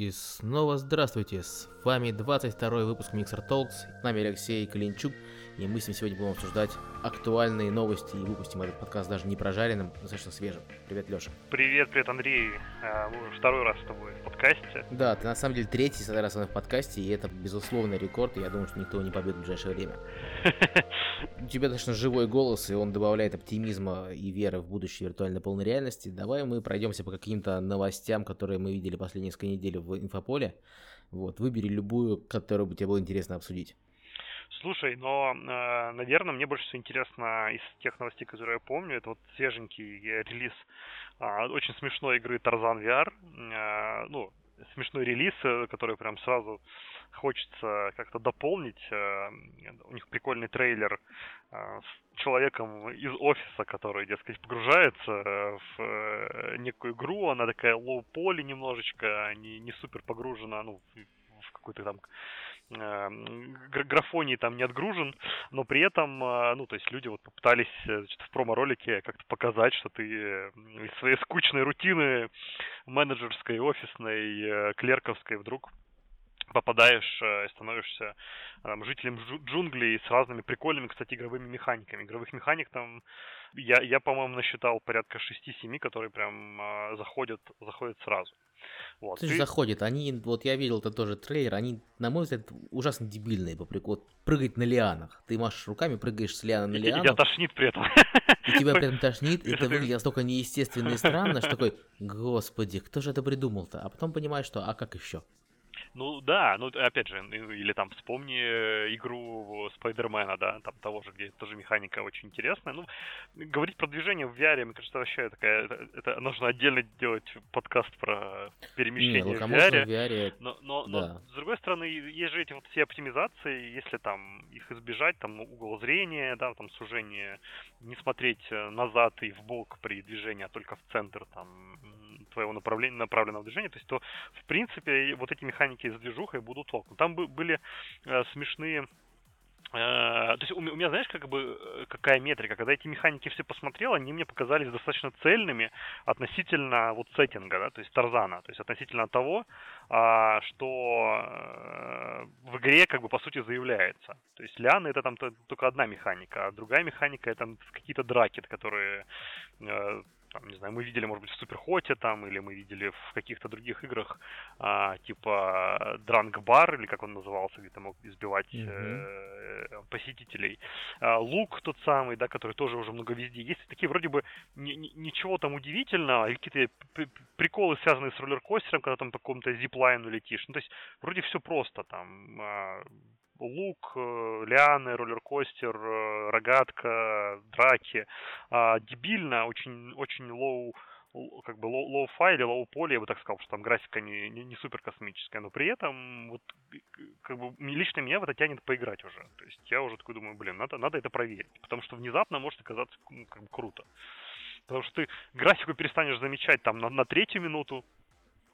И снова здравствуйте, с вами 22 выпуск Mixer Talks, с нами Алексей Калинчук, и мы с ним сегодня будем обсуждать актуальные новости и выпустим этот подкаст даже не прожаренным, достаточно свежим. Привет, Леша. Привет, привет, Андрей. А, второй раз с тобой в подкасте. Да, ты на самом деле третий раз в подкасте, и это безусловный рекорд, и я думаю, что никто не победит в ближайшее время. У тебя достаточно живой голос, и он добавляет оптимизма и веры в будущее виртуальной полной реальности. Давай мы пройдемся по каким-то новостям, которые мы видели последние несколько недель в инфополе. Вот, выбери любую, которую бы тебе было интересно обсудить. Слушай, но, э, наверное, мне больше всего интересно из тех новостей, которые я помню, это вот свеженький релиз а, очень смешной игры Tarzan VR. Э, ну, смешной релиз, э, который прям сразу хочется как-то дополнить. У них прикольный трейлер с человеком из офиса, который, дескать, погружается в некую игру. Она такая лоу-поли немножечко, не, не супер погружена ну, в какой-то там Эм, графоний там не отгружен, но при этом, э, ну, то есть люди вот попытались э, значит, в промо-ролике как-то показать, что ты э, из своей скучной рутины менеджерской, офисной, клерковской вдруг попадаешь и становишься там, жителем джунглей с разными прикольными, кстати, игровыми механиками. Игровых механик там я, я по-моему, насчитал порядка 6-7, которые прям э, заходят, заходят сразу. Вот. Слушай, ты... заходит. Они, вот я видел это тоже трейлер, они, на мой взгляд, ужасно дебильные по приколу. Прыгать на лианах. Ты машешь руками, прыгаешь с лианы на лиану. Тебя тошнит при этом. И тебя при этом тошнит, и это выглядит настолько неестественно и странно, что такой, господи, кто же это придумал-то? А потом понимаешь, что, а как еще? Ну да, ну опять же, или там вспомни э, игру Спайдермена, да, там того же, где тоже механика очень интересная. Ну, говорить про движение в VR, мне кажется, вообще такая, это, это нужно отдельно делать подкаст про перемещение Не, в VR. В VR но, но, да. но, с другой стороны, есть же эти вот все оптимизации, если там их избежать, там угол зрения, да, там сужение, не смотреть э, назад и в бок при движении, а только в центр там твоего направления, направленного движения, то есть то, в принципе, вот эти механики с движухой будут ок. Там были э, смешные э, то есть у меня, знаешь, как бы э, какая метрика, когда эти механики все посмотрел, они мне показались достаточно цельными относительно вот сеттинга, да, то есть Тарзана, то есть относительно того, а, что э, в игре как бы по сути заявляется. То есть Лианы это там только одна механика, а другая механика это какие-то драки, которые там, не знаю, мы видели, может быть, в Суперхоте там, или мы видели в каких-то других играх, а, типа Дранг Бар, или как он назывался, где ты мог избивать mm-hmm. э, посетителей. А, Лук тот самый, да, который тоже уже много везде. Есть такие вроде бы ни, ни, ничего там удивительного, или какие-то приколы, связанные с roller coaster ом, когда там по какому-то zipline у летишь. Ну, то есть, вроде все просто там. А, лук, э, лианы, roller coaster, э, рогатка, драки. А, дебильно, очень, очень low как бы lo-fi или low-poly, я бы так сказал, что там графика не, не, не супер космическая, но при этом вот как бы лично меня в это тянет поиграть уже. То есть я уже такой думаю, блин, надо, надо это проверить, потому что внезапно может оказаться ну, как бы круто. Потому что ты графику перестанешь замечать там на, на третью минуту,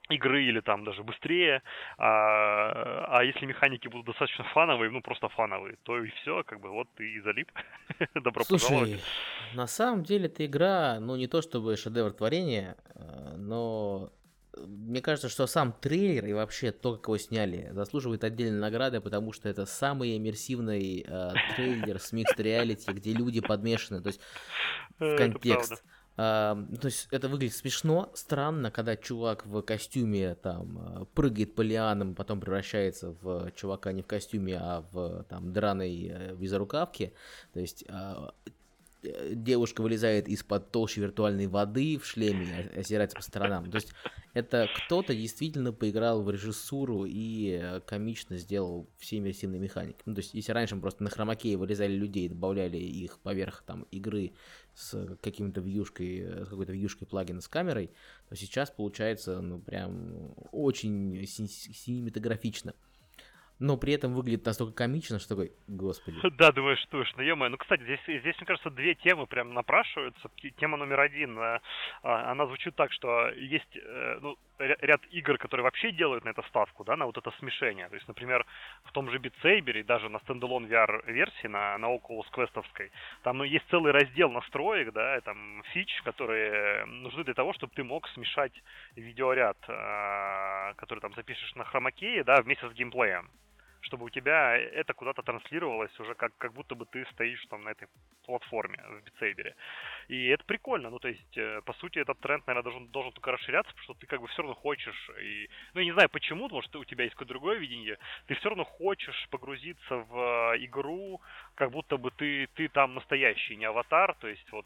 игры или там даже быстрее, а, а если механики будут достаточно фановые, ну просто фановые, то и все, как бы вот ты и залип. Добро Слушай, пожаловать. на самом деле эта игра, ну не то чтобы шедевр творения, э, но мне кажется, что сам трейлер и вообще то, как его сняли, заслуживает отдельной награды, потому что это самый иммерсивный э, трейлер с микс реалити, где люди подмешаны, то есть в контекст. Uh, то есть это выглядит смешно, странно, когда чувак в костюме там а, прыгает по лианам, потом превращается в чувака не в костюме, а в там драной э, безрукавке. То есть uh, девушка вылезает из-под толщи виртуальной воды в шлеме и озирается по сторонам. То есть это кто-то действительно поиграл в режиссуру и э, комично сделал все иммерсивные механики. Ну, то есть если раньше мы просто на хромаке вырезали людей, добавляли их поверх там игры с каким-то вьюшкой, э, с какой-то вьюшкой плагина с камерой, то сейчас получается, ну, прям очень синематографично но при этом выглядит настолько комично, что такой, господи. Да, думаешь, что ж, ну ё Ну, кстати, здесь, здесь, мне кажется, две темы прям напрашиваются. Тема номер один, э, а, она звучит так, что есть, э, ну, ряд игр, которые вообще делают на это ставку, да, на вот это смешение. То есть, например, в том же Beat Saber и даже на стендалон VR версии, на, на Oculus Quest'овской, там ну, есть целый раздел настроек, да, там фич, которые нужны для того, чтобы ты мог смешать видеоряд, э, который там запишешь на хромакее, да, вместе с геймплеем чтобы у тебя это куда-то транслировалось уже как, как будто бы ты стоишь там на этой платформе в битсейбере. И это прикольно, ну то есть, э, по сути, этот тренд, наверное, должен, должен только расширяться, потому что ты как бы все равно хочешь, и, ну я не знаю почему, может у тебя есть какое-то другое видение, ты все равно хочешь погрузиться в э, игру, как будто бы ты, ты там настоящий, не аватар, то есть вот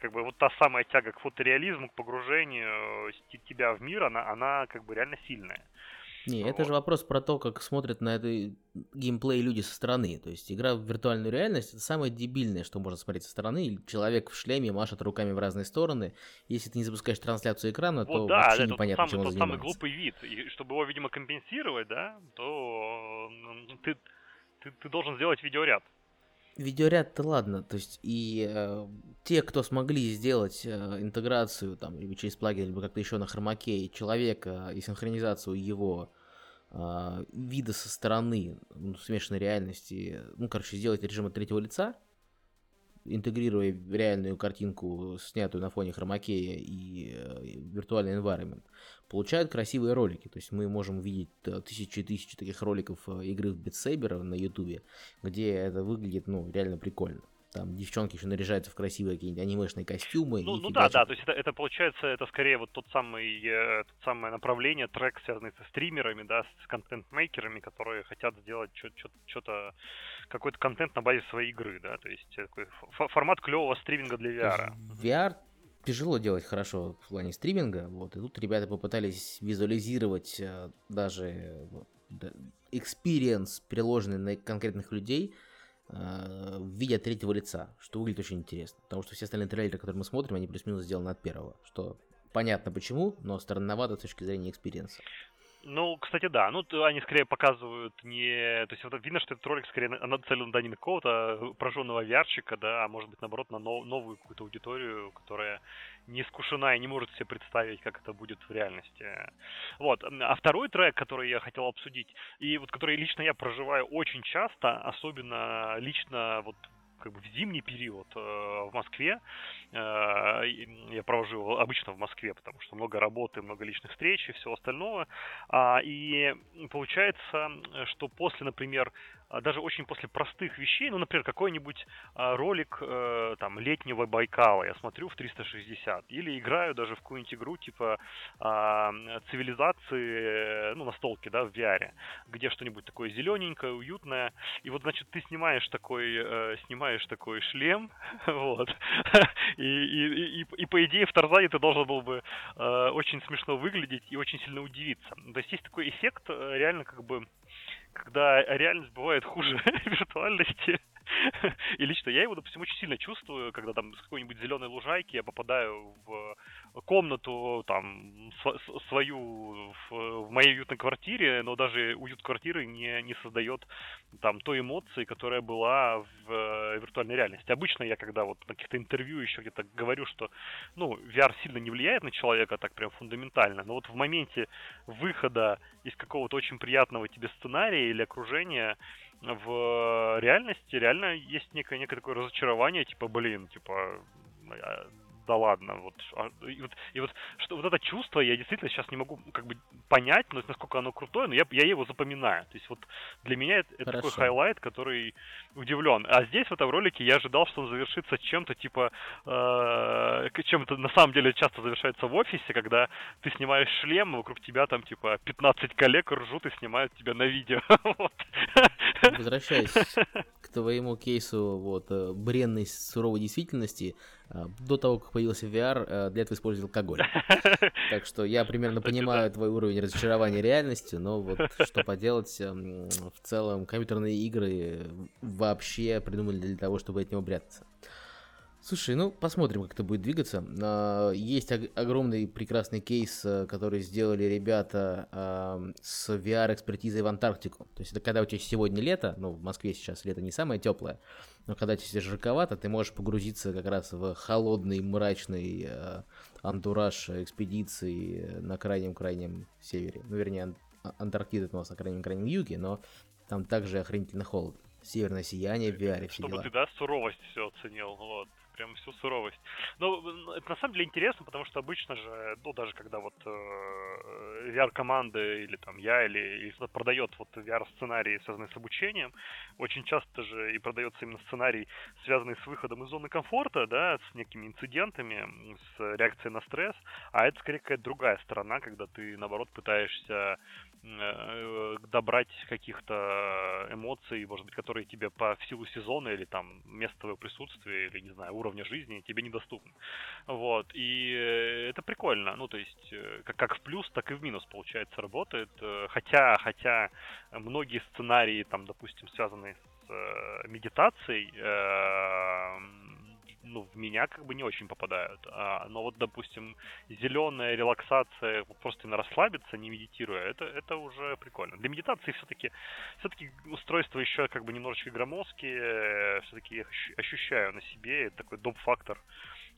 как бы вот та самая тяга к фотореализму, к погружению э, тебя в мир, она, она как бы реально сильная. Не, вот. это же вопрос про то, как смотрят на это геймплей люди со стороны. То есть игра в виртуальную реальность это самое дебильное, что можно смотреть со стороны. Человек в шлеме машет руками в разные стороны. Если ты не запускаешь трансляцию экрана, вот то да, вообще это непонятно, чем он тот самый глупый вид. И чтобы его, видимо, компенсировать, да, то ты, ты, ты должен сделать видеоряд. Видеоряд-то ладно, то есть и э, те, кто смогли сделать э, интеграцию там либо через плагин, либо как-то еще на хромаке человека и синхронизацию его э, вида со стороны ну, смешанной реальности, ну, короче, сделать режим от третьего лица, интегрируя реальную картинку, снятую на фоне хромакея и э, виртуальный environment, получают красивые ролики. То есть мы можем видеть э, тысячи и тысячи таких роликов э, игры в Saber на ютубе, где это выглядит, ну, реально прикольно. Там девчонки еще наряжаются в красивые какие-нибудь анимешные костюмы. Ну, ну да, да, то есть это, это получается, это скорее вот тот самый, э, тот самое направление, трек, связанный со стримерами, да, с контент-мейкерами, которые хотят сделать что-то, какой-то контент на базе своей игры, да, то есть такой формат клевого стриминга для VR. VR тяжело делать хорошо в плане стриминга, вот, и тут ребята попытались визуализировать э, даже experience, приложенный на конкретных людей, э, в виде третьего лица, что выглядит очень интересно, потому что все остальные трейлеры, которые мы смотрим, они плюс-минус сделаны от первого, что понятно почему, но странновато с точки зрения experience а. Ну, кстати, да. Ну, они скорее показывают не... То есть вот видно, что этот ролик скорее нацелен да, не на какого-то прожженного VR щика, да, а может быть, наоборот, на нов- новую какую-то аудиторию, которая не искушена и не может себе представить, как это будет в реальности. Вот. А второй трек, который я хотел обсудить, и вот который лично я проживаю очень часто, особенно лично вот как бы в зимний период э, в Москве. Э, я провожу обычно в Москве, потому что много работы, много личных встреч и всего остального. А, и получается, что после, например, даже очень после простых вещей, ну, например, какой-нибудь а, ролик э, там летнего Байкала я смотрю в 360, или играю даже в какую-нибудь игру типа а, цивилизации, ну, на столке, да, в VR, где что-нибудь такое зелененькое, уютное, и вот, значит, ты снимаешь такой, э, снимаешь такой шлем, вот, и, и, и, и, по идее в Тарзане ты должен был бы э, очень смешно выглядеть и очень сильно удивиться. То есть есть такой эффект, реально как бы когда реальность бывает хуже виртуальности. И лично я его, допустим, очень сильно чувствую, когда там с какой-нибудь зеленой лужайки я попадаю в комнату там свою в, в моей уютной квартире, но даже уют квартиры не, не создает там той эмоции, которая была в э, виртуальной реальности. Обычно я, когда вот на каких-то интервью еще где-то говорю, что ну, VR сильно не влияет на человека так прям фундаментально, но вот в моменте выхода из какого-то очень приятного тебе сценария или окружения в реальности реально есть некое, некое такое разочарование, типа, блин, типа, а, да ладно, вот, а, и вот, и вот, что, вот это чувство я действительно сейчас не могу как бы понять, но насколько оно крутое, но я, я его запоминаю. То есть вот для меня это, это такой highlight, который удивлен. А здесь в этом ролике я ожидал, что он завершится чем-то типа, э, чем-то на самом деле часто завершается в офисе, когда ты снимаешь шлем, вокруг тебя там типа 15 коллег ржут и снимают тебя на видео. Возвращаясь к твоему кейсу вот, э, бренной суровой действительности, э, до того, как появился VR, э, для этого использовал алкоголь. Так что я примерно понимаю твой уровень разочарования реальностью, но вот что поделать, эм, в целом компьютерные игры вообще придумали для того, чтобы от него прятаться. Слушай, ну посмотрим, как это будет двигаться. А, есть огромный прекрасный кейс, э, который сделали ребята с VR-экспертизой в Антарктику. То есть это когда у тебя сегодня лето, ну в Москве сейчас лето не самое теплое, но когда тебе жарковато, ты можешь погрузиться как раз в холодный, мрачный э, антураж экспедиции на крайнем-крайнем севере. Ну, вернее, Антарктида у нас на крайнем-крайнем юге, но там также охренительно холодно. Северное сияние в VR, все Чтобы ты, да, суровость все оценил, вот прям всю суровость. Но это на самом деле интересно, потому что обычно же, ну, даже когда вот э, VR-команды или там я или, или кто-то продает вот VR-сценарии, связанные с обучением, очень часто же и продается именно сценарий, связанный с выходом из зоны комфорта, да, с некими инцидентами, с реакцией на стресс, а это скорее какая-то другая сторона, когда ты, наоборот, пытаешься добрать каких-то эмоций, может быть, которые тебе по силу сезона или там места твоего присутствия или, не знаю, уровня жизни тебе недоступны. Вот, и э, это прикольно, ну, то есть, э, как, как в плюс, так и в минус, получается, работает, хотя, хотя многие сценарии, там, допустим, связанные с медитацией, ну, в меня как бы не очень попадают. А, но вот, допустим, зеленая релаксация, просто на расслабиться, не медитируя, это, это уже прикольно. Для медитации все-таки все-таки устройство еще как бы немножечко громоздкие, все-таки я ощущаю на себе такой доп-фактор,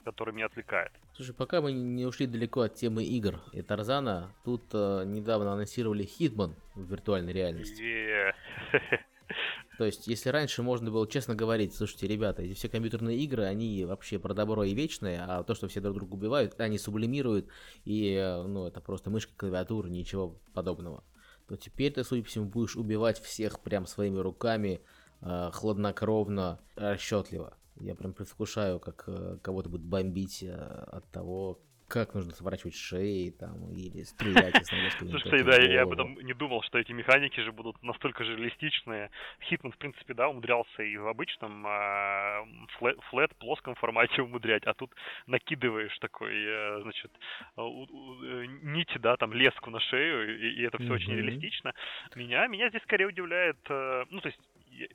который меня отвлекает. Слушай, пока мы не ушли далеко от темы игр и Тарзана, тут э, недавно анонсировали Хитман в виртуальной реальности. Yeah. То есть, если раньше можно было честно говорить, слушайте, ребята, эти все компьютерные игры, они вообще про добро и вечное, а то, что все друг друга убивают, они сублимируют, и, ну, это просто мышка, клавиатура, ничего подобного. То теперь ты, судя по всему, будешь убивать всех прям своими руками, э, хладнокровно, расчетливо. Я прям предвкушаю, как э, кого-то будет бомбить э, от того, как нужно сворачивать шеи там или стрелять из. Слушай, да, я об этом не думал, что эти механики же будут настолько же реалистичные. Хитман, в принципе, да, умудрялся и в обычном а, флэт, плоском формате умудрять, а тут накидываешь такой, э, значит, э, нити, да, там леску на шею, и, это все очень реалистично. Меня, меня здесь скорее удивляет, э, ну, то есть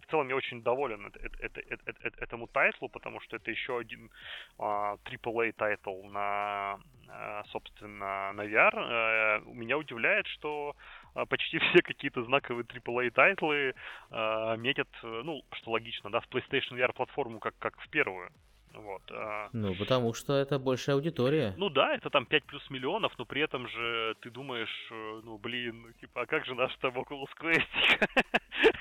в целом я очень доволен это, это, это, это, этому title у, потому что это еще один а, AAA title на, а, собственно, на VR. А, меня удивляет, что а, почти все какие-то знаковые AAA title ы а, метят, ну, что логично, да, в PlayStation VR платформу как, как в первую. Вот. А... Ну, потому что это большая аудитория. Ну да, это там 5 плюс миллионов, но при этом же ты думаешь, э, ну блин, ну, типа, а как же наш там Oculus Quest?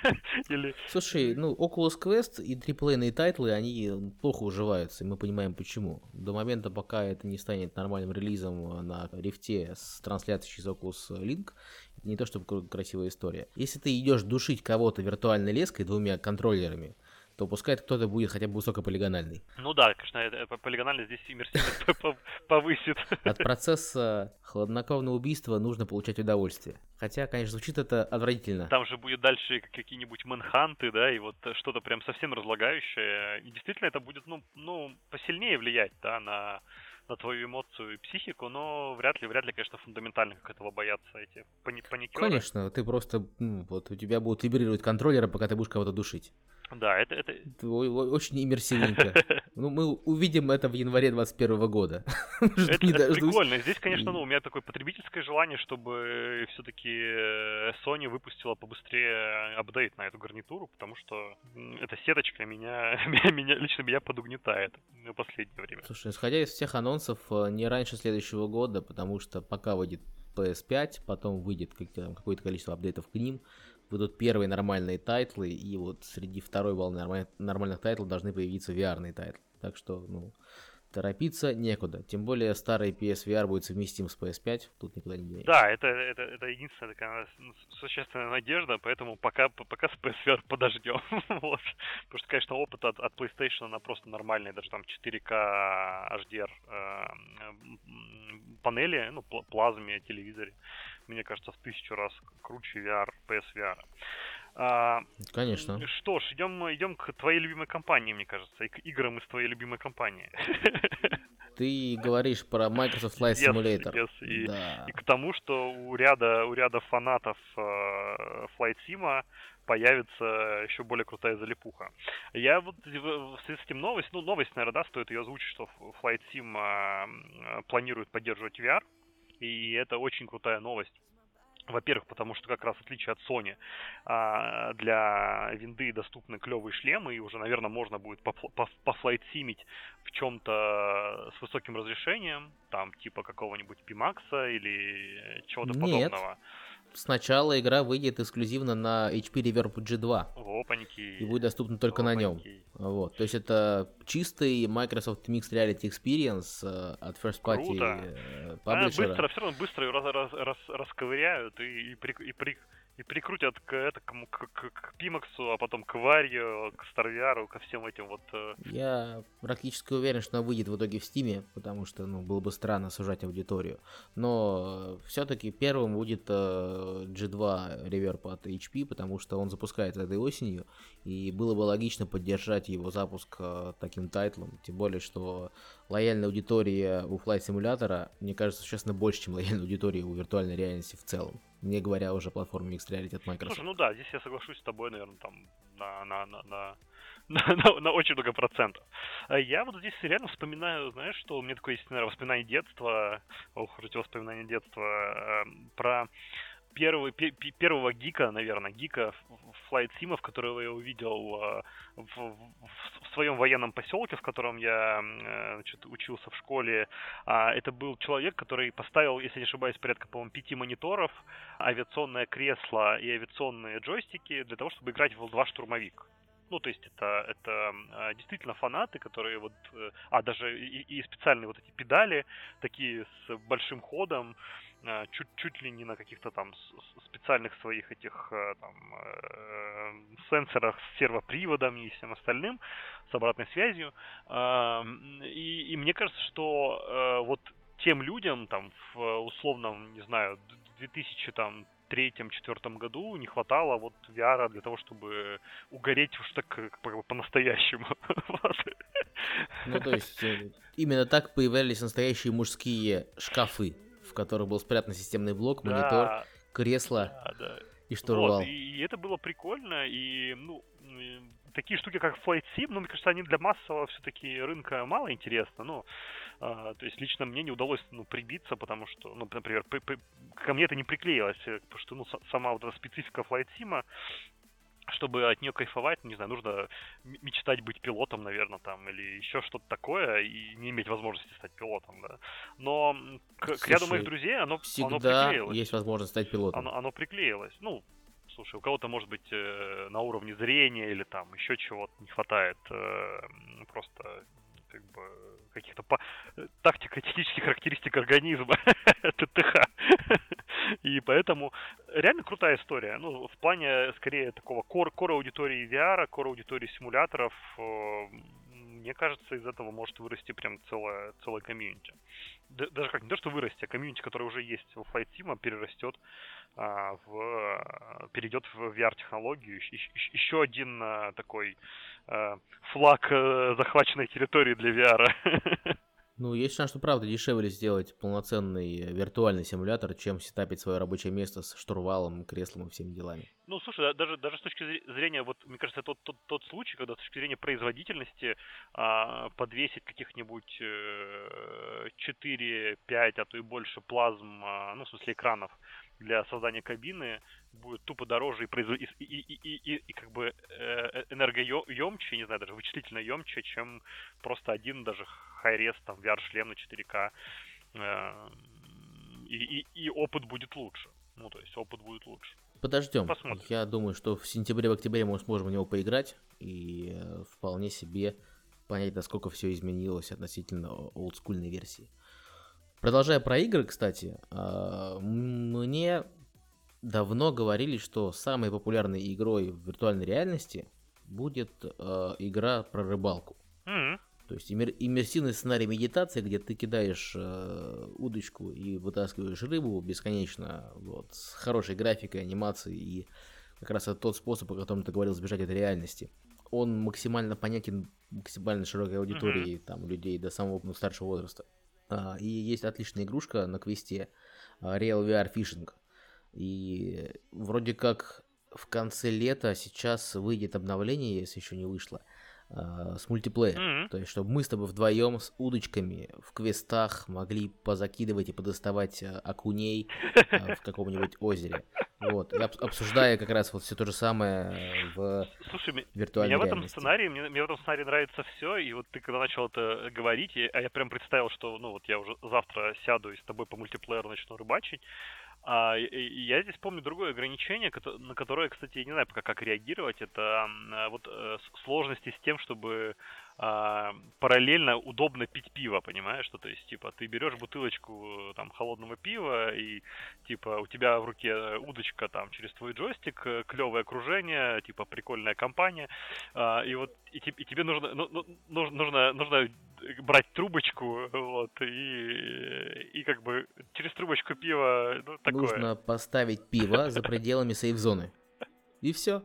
Или... Слушай, ну Oculus Quest и triple-A йные title ы, они плохо уживаются, и мы понимаем почему. До момента, пока это не станет нормальным релизом на Rift е с трансляцией через Oculus Link, это не то чтобы красивая история. Если ты идешь душить кого-то виртуальной леской двумя контроллерами, то пускай кто-то будет хотя бы высокополигональный. Ну да, конечно, полигональность здесь иммерсивность повысит. От процесса хладнокровного убийства нужно получать удовольствие. Хотя, конечно, звучит это отвратительно. Там же будет дальше какие-нибудь мэнханты, да, и вот что-то прям совсем разлагающее. И действительно это будет, ну, ну посильнее влиять, да, на на твою эмоцию и психику, но вряд ли, вряд ли, конечно, фундаментально как этого боятся эти пани паникеры. Конечно, ты просто, ну, вот у тебя будут вибрировать контроллеры, пока ты будешь кого-то душить. Да, это... это... Очень иммерсивненько. Ну, мы увидим это в январе 2021 года. Это прикольно. Здесь, конечно, ну, у меня такое потребительское желание, чтобы все-таки э, Sony выпустила побыстрее апдейт на эту гарнитуру, потому что эта сеточка меня, меня лично меня подугнетает в последнее время. Слушай, исходя из всех анонсов, э, не раньше следующего года, потому что пока выйдет PS5, потом выйдет какое-то количество апдейтов к ним, выйдут первые нормальные title ы, и вот среди второй волны нормаль... нормальных title ов должны появиться VR title ы. Так что, ну, торопиться некуда. Тем более старый PSVR будет совместим с PS5, тут никуда не денешься. Да, это, это, это единственная такая существенная надежда, поэтому пока, пока с PSVR подождем. вот. Потому что, конечно, опыт от, от PlayStation, она просто нормальный, даже там 4К HDR э, панели, ну, плазме, телевизоре мне кажется, в тысячу раз круче VR, PSVR. А, Конечно. Что ж, идем, идем к твоей любимой компании, мне кажется, и к играм из твоей любимой компании. Ты говоришь про Microsoft Flight Simulator. Yes, yes. И, да. и к тому, что у ряда, у ряда фанатов э, Flight Sim появится еще более крутая залипуха. Я вот в связи с этим новость, ну новость, наверное, да, стоит ее озвучить, что Flight Sim э, планирует поддерживать VR, и это очень крутая новость. Во-первых, потому что как раз в отличие от Sony, а, для винды доступны клевые шлемы, и уже, наверное, можно будет пофлайтсимить в чем-то с высоким разрешением, там типа какого-нибудь Pimax или чего-то подобного сначала игра выйдет эксклюзивно на HP Reverb G2. Опаньки. И будет доступна только Опаньки. на нем. Вот. То есть это чистый Microsoft Mixed Reality Experience э, от First Party Круто. Э, а, быстро, все равно быстро ее раз, раз, раз, расковыряют и, и, при, и при, и прикрутят к этому, к, к, к Пимаксу, а потом к Варью, к Старвиару, ко всем этим вот... Э, Я практически уверен, что она выйдет в итоге в Стиме, потому что, ну, было бы странно сужать аудиторию. Но все-таки первым будет э, G2 Reverb от HP, потому что он запускается этой осенью, и было бы логично поддержать его запуск э, таким тайтлом, тем более, что лояльная аудитория у Flight симулятора, мне кажется, существенно больше, чем лояльная аудитория у виртуальной реальности в целом не говоря уже о платформе Mixed Reality от Microsoft. Слушай, ну да, здесь я соглашусь с тобой, наверное, там на, на, на, на, на, на, на очень много процентов. А я вот здесь реально вспоминаю, знаешь, что у меня такое есть, наверное, воспоминание детства, ох, эти воспоминания детства, э, про первый, первого гика, наверное, гика Flight Симов, которого я увидел э, в, в своем военном поселке, в котором я э, значит, учился в школе. А, это был человек, который поставил, если не ошибаюсь, порядка, по-моему, пяти мониторов, авиационное кресло и авиационные джойстики для того, чтобы играть в L2 штурмовик. Ну, то есть это, это а, действительно фанаты, которые вот... Э, а, даже и, и специальные вот эти педали, такие с большим ходом, а, чуть, чуть ли не на каких-то там специальных своих этих э, там, э, сенсорах с сервоприводом и всем остальным, с обратной связью. И, и мне кажется, что вот тем людям там в условном, не знаю, 2000 там третьем-четвертом году не хватало вот VR для того, чтобы угореть уж так бы по-настоящему. Ну, то есть, э, именно так появлялись настоящие мужские шкафы, в которых был спрятан системный блок, монитор, кресло и штурвал. Вот, и это было прикольно, и, ну, такие штуки, как Flight Sim, ну, мне кажется, они для массового все-таки рынка мало интересны, ну, а, то есть лично мне не удалось, ну, прибиться, потому что, ну, например, при, при, ко мне это не приклеилось, э, потому что, ну, сама вот эта специфика Flight Sim, чтобы от нее кайфовать, не знаю, нужно мечтать быть пилотом, наверное, там, или еще что-то такое, и не иметь возможности стать пилотом, да. Но к, Слушай, к ряду моих друзей оно, всегда оно приклеилось. есть возможность стать пилотом. Оно, оно приклеилось. Ну, слушай, у кого-то, может быть, э, на уровне зрения или там еще чего-то не хватает, э, просто как бы каких-то по... тактико-технических характеристик организма, ТТХ. И поэтому реально крутая история. Ну, в плане, скорее, такого кор, кор аудитории VR, кор аудитории симуляторов, э, мне кажется, из этого может вырасти прям целая, целая комьюнити. Даже как не то, что вырасти, а комьюнити, которое уже есть у Flight Team, перерастет а, в, перейдет в VR-технологию. Еще один а, такой а, флаг а, захваченной территории для VR. Ну, есть шанс, что правда дешевле сделать полноценный виртуальный симулятор, чем сетапить свое рабочее место с штурвалом, креслом и всеми делами. Ну, слушай, даже, даже с точки зрения, вот, мне кажется, тот, тот, тот случай, когда с точки зрения производительности а, подвесить каких-нибудь э, 4-5, а то и больше плазм, а, ну, в смысле экранов, для создания кабины будет тупо дороже и, производ... и, и, и, и, и как бы э, энергоемче, не знаю, даже вычислительно емче, чем просто один даже хайрес, там, VR-шлем на 4К. Э, и, и, и опыт будет лучше. Ну, то есть опыт будет лучше. Подождем. Посмотрим. Я думаю, что в сентябре, в октябре мы сможем в него поиграть и э, вполне себе понять, насколько все изменилось относительно олдскульной версии. Продолжая про игры, кстати, а, мне давно говорили, что самой популярной игрой в виртуальной реальности будет э, игра про рыбалку. Mm-hmm. То есть иммер- иммерсивный сценарий медитации, где ты кидаешь э, удочку и вытаскиваешь рыбу бесконечно, вот, с хорошей графикой, анимацией, и как раз это тот способ, о котором ты говорил, сбежать от реальности. Он максимально понятен максимально широкой аудитории, mm-hmm. там, людей до самого ну, старшего возраста. А, и есть отличная игрушка на квесте а, Real VR Fishing. И вроде как в конце лета сейчас выйдет обновление, если еще не вышло, э, с мультиплеером. Мгм. То есть, чтобы мы с тобой вдвоем с удочками в квестах могли позакидывать и подоставать окуней в каком-нибудь озере. Вот. И обс- обсуждая как раз вот все то же самое в Слушай, виртуальной Меня в этом реальности. сценарии, мне, мне в этом сценарии нравится все, и вот ты когда начал это говорить, и- а я прям представил, что, ну вот я уже завтра сяду и с тобой по мультиплееру начну рыбачить, а, я здесь помню другое ограничение, на которое, кстати, я не знаю пока как реагировать, это вот э, сложности с тем, чтобы параллельно удобно пить пиво, понимаешь, что то есть, типа, ты берешь бутылочку э, там холодного пива и типа у тебя в руке э, удочка там через твой джойстик, клевое окружение, типа прикольная компания, а, и вот и, и тебе нужно, ну, ну, нужно, нужно, нужно брать трубочку, вот, и, и как бы через трубочку пива, ну, такое. Нужно поставить пиво за пределами сейф-зоны. И все.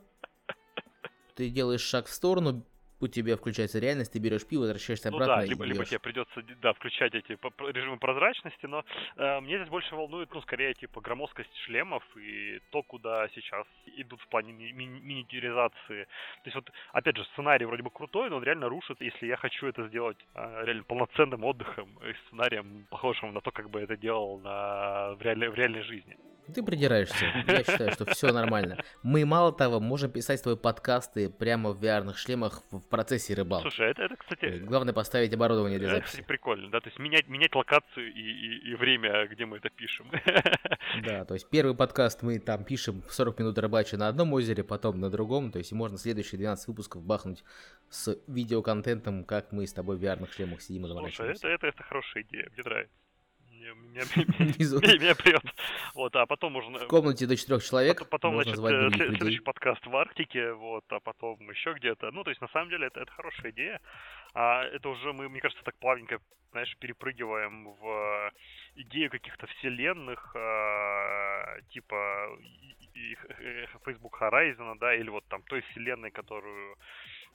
Ты делаешь шаг в сторону, у тебя включается реальность, ты берешь пиво, возвращаешься Ну обратно да, либо, либо тебе придется, да, включать эти режимы прозрачности, но э, мне здесь больше волнует, ну, скорее, типа, громоздкость шлемов и то, куда сейчас идут в плане ми- ми- миниатюризации. То есть вот, опять же, сценарий вроде бы крутой, но он реально рушит, если я хочу это сделать э, реально полноценным отдыхом и сценарием, похожим на то, как бы это делал на, в, реальной, в реальной жизни. Ты придираешься. Я считаю, что все нормально. Мы, мало того, можем писать твои подкасты прямо в VR шлемах в процессе рыбалки. Слушай, это, это То кстати, есть Главное поставить оборудование для это, кстати, записи. прикольно, да, то есть менять, менять локацию и, и, и время, где мы это пишем. Да, то есть первый подкаст мы там пишем в 40 минут рыбачи на одном озере, потом на другом. То есть можно следующие 12 выпусков бахнуть с видеоконтентом, как мы с тобой в VR шлемах сидим и Слушай, заморачиваемся. это, это, это хорошая идея, мне нравится. Меня, Внизу. меня, меня прет. Вот, а потом можно... В комнате до четырех человек Потом, потом, можно значит, э, следующий подкаст в Арктике, вот, а потом еще где-то. Ну, то есть, на самом деле, это, это хорошая идея. А это уже мы, мне кажется, так плавненько, знаешь, перепрыгиваем в э, идею каких-то вселенных, э, типа Facebook Horizon, да, или вот там той вселенной, которую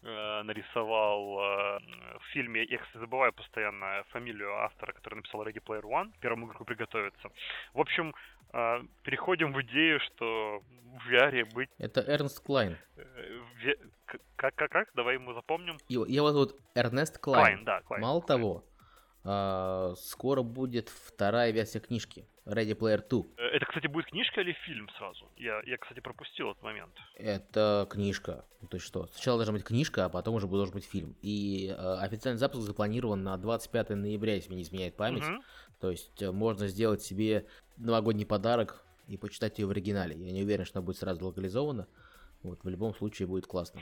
э, нарисовал э, в фильме, я, кстати, забываю постоянно фамилию автора, который написал Ready Player One, первому игроку приготовиться. В общем, э, переходим в идею, что в VR быть... Это Эрнст Клайн. э, в Как, как, как? Давай ему запомним. Его, его зовут Эрнест Клайн. Клайн, да, Клайн. Мало Клайн. того, а, скоро будет вторая версия книжки Ready Player 2. Э, Это, кстати, будет книжка или фильм сразу? Я, я кстати, пропустил этот момент. Это книжка. То есть что? Сначала должна быть книжка, а потом уже должен быть фильм. И э, официальный запуск запланирован на 25 ноября, если мне не изменяет память. Мгм. То есть э, можно сделать себе новогодний подарок и почитать ее в оригинале. Я не уверен, что она будет сразу локализована. Вот, в любом случае будет классно.